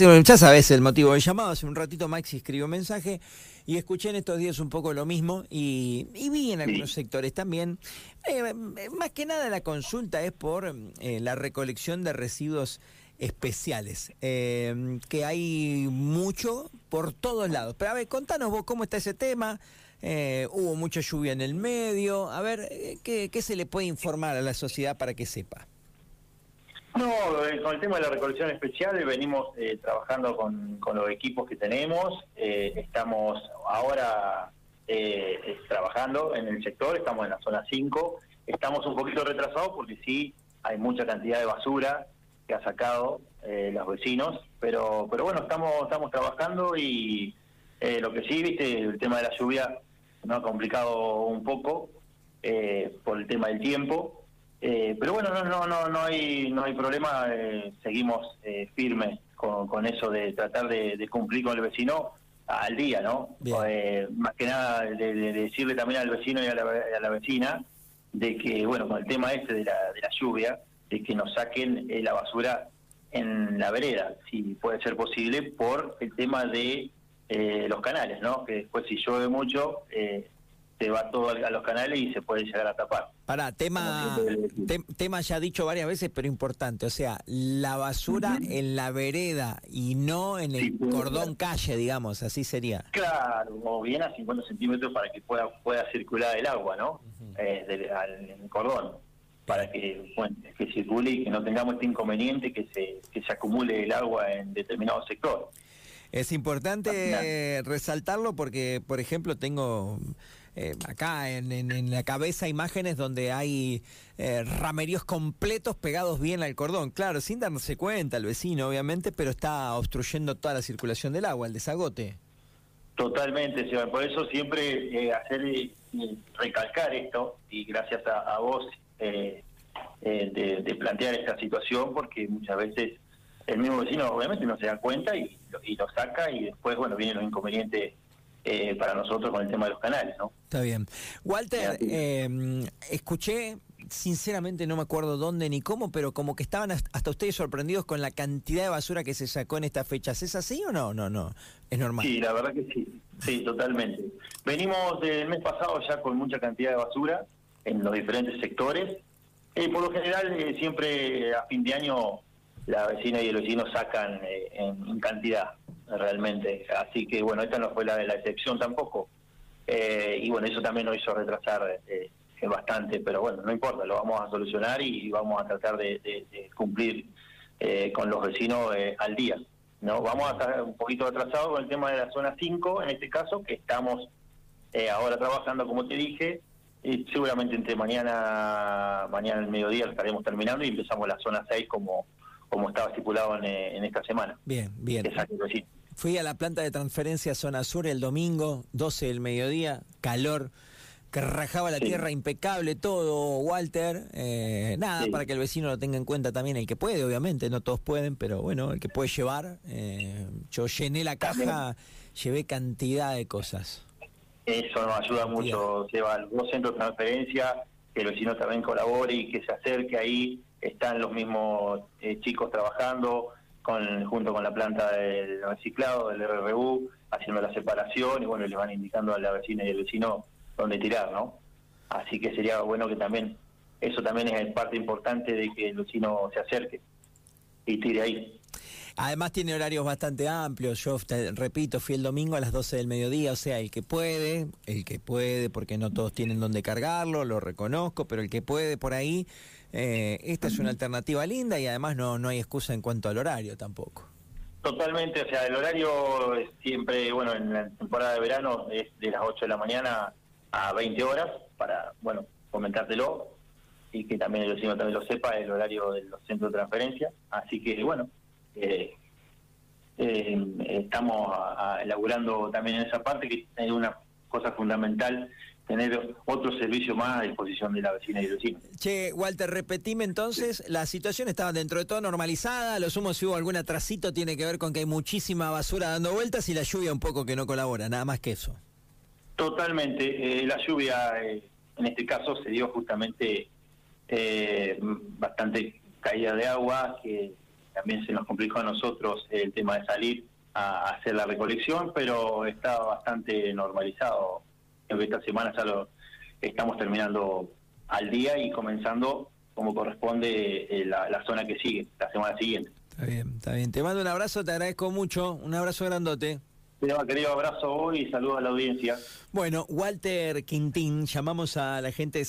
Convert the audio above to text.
Ya sabes el motivo del llamado. Hace un ratito Maxi escribió un mensaje y escuché en estos días un poco lo mismo y, vi en algunos sectores también. Eh, más que nada la consulta es por eh, la recolección de residuos especiales, eh, que hay mucho por todos lados. Pero a ver, contanos vos cómo está ese tema. hubo mucha lluvia en el medio. A ver, ¿qué, ¿qué se le puede informar a la sociedad para que sepa? No, eh, con el tema de la recolección especial eh, venimos eh, trabajando con, los equipos que tenemos. estamos ahora trabajando en el sector, estamos en la zona 5. Estamos un poquito retrasados porque sí hay mucha cantidad de basura que ha sacado los vecinos, pero pero bueno, estamos estamos trabajando y lo que sí, viste, el tema de la lluvia nos ha complicado un poco por el tema del tiempo eh, pero bueno, no, no, no, no hay, no hay problema. Eh, seguimos eh, firmes con, con, eso de tratar de, cumplir con el vecino al día, ¿no? más que nada de, decirle también al vecino y a la, vecina de que, bueno, con el tema este de la, de la lluvia, de que nos saquen la basura en la vereda, si puede ser posible, por el tema de los canales, ¿no? Que después si llueve mucho, se va todo a los canales y se puede llegar a tapar. Para, tema, tema ya dicho varias veces, pero importante, o sea, la basura en la vereda y no en el cordón calle, digamos, así sería. Claro, o bien a 50 centímetros para que pueda pueda circular el agua, ¿no? Eh, en el cordón, para que, bueno, que circule y que no tengamos este inconveniente que se, que se acumule el agua en determinado sector. Es importante resaltarlo porque, por ejemplo, tengo eh, acá en, la cabeza imágenes donde hay eh, rameríos completos pegados bien al cordón. Claro, sin darse cuenta el vecino, obviamente, pero está obstruyendo toda la circulación del agua, el desagote. Totalmente. Por eso siempre eh, hacer recalcar esto, y gracias a, vos de, plantear esta situación, porque muchas veces el mismo vecino obviamente no se da cuenta y, y lo saca y después, bueno, vienen los inconvenientes eh, para nosotros con el tema de los canales, ¿no? Está bien. Walter, eh, escuché, sinceramente no me acuerdo dónde ni cómo, pero como que estaban hasta ustedes sorprendidos con la cantidad de basura que se sacó en estas fechas. ¿Es así o no? No, no. Es normal. Sí, la verdad que sí. Sí, totalmente. Venimos del mes pasado ya con mucha cantidad de basura en los diferentes sectores. Eh, por lo general, eh, siempre a fin de año la vecina y el vecino sacan en cantidad realmente. Así que bueno, esta no fue la, la excepción tampoco. Eh, y bueno, eso también nos hizo retrasar eh, bastante, pero bueno, no importa, lo vamos a solucionar y vamos a tratar de, cumplir eh, con los vecinos al día. no Vamos a estar un poquito atrasados con el tema de la zona 5, en este caso, que estamos ahora trabajando, como te dije, y seguramente entre mañana, mañana el mediodía estaremos terminando y empezamos la zona 6 como como estaba estipulado en, esta semana. Bien, bien. Exacto, sí. Fui a la planta de transferencia Zona Sur el domingo, 12 del mediodía, calor, que rajaba la tierra, impecable todo, Walter. Eh, nada, para que el vecino lo tenga en cuenta también, el que puede, obviamente, no todos pueden, pero bueno, el que puede llevar. Eh, yo llené la caja, llevé cantidad de cosas. Eso nos ayuda mucho, lleva los centros de transferencia, que el vecino también colabore y que se acerque ahí, están los mismos eh, chicos trabajando con, junto con la planta del reciclado, del RRU, haciendo la separación y bueno, les van indicando a la vecina y al vecino dónde tirar, ¿no? Así que sería bueno que también, eso también es parte importante de que el vecino se acerque y tire ahí. Además tiene horarios bastante amplios. Yo repito, fui el domingo a las 12 del mediodía, o sea, el que puede, el que puede, porque no todos tienen dónde cargarlo, lo reconozco, pero el que puede por ahí, eh, esta es una alternativa linda y además no, no hay excusa en cuanto al horario tampoco. Totalmente, o sea, el horario es siempre, bueno, en la temporada de verano es de las 8 de la mañana a 20 horas, para, bueno, comentártelo y que también el vecino también lo sepa, el horario de los centros de transferencia. Así que, bueno, eh, eh, estamos elaborando también en esa parte, que es una cosa fundamental tener otro servicio más a disposición de la vecina y el vecino. Che, Walter, repetime entonces, la situación estaba dentro de todo normalizada, lo sumo si hubo algún atrasito tiene que ver con que hay muchísima basura dando vueltas y la lluvia un poco que no colabora, nada más que eso. Totalmente, eh, la lluvia eh, en este caso se dio justamente bastante caída de agua, que también se nos complicó a nosotros el tema de salir a hacer la recolección, pero está bastante normalizado. Que esta semana ya lo estamos terminando al día y comenzando como corresponde eh, la, la zona que sigue, la semana siguiente. Está bien, está bien. Te mando un abrazo, te agradezco mucho. Un abrazo grandote. Querido abrazo hoy y saludos a la audiencia. Bueno, Walter Quintín, llamamos a la gente de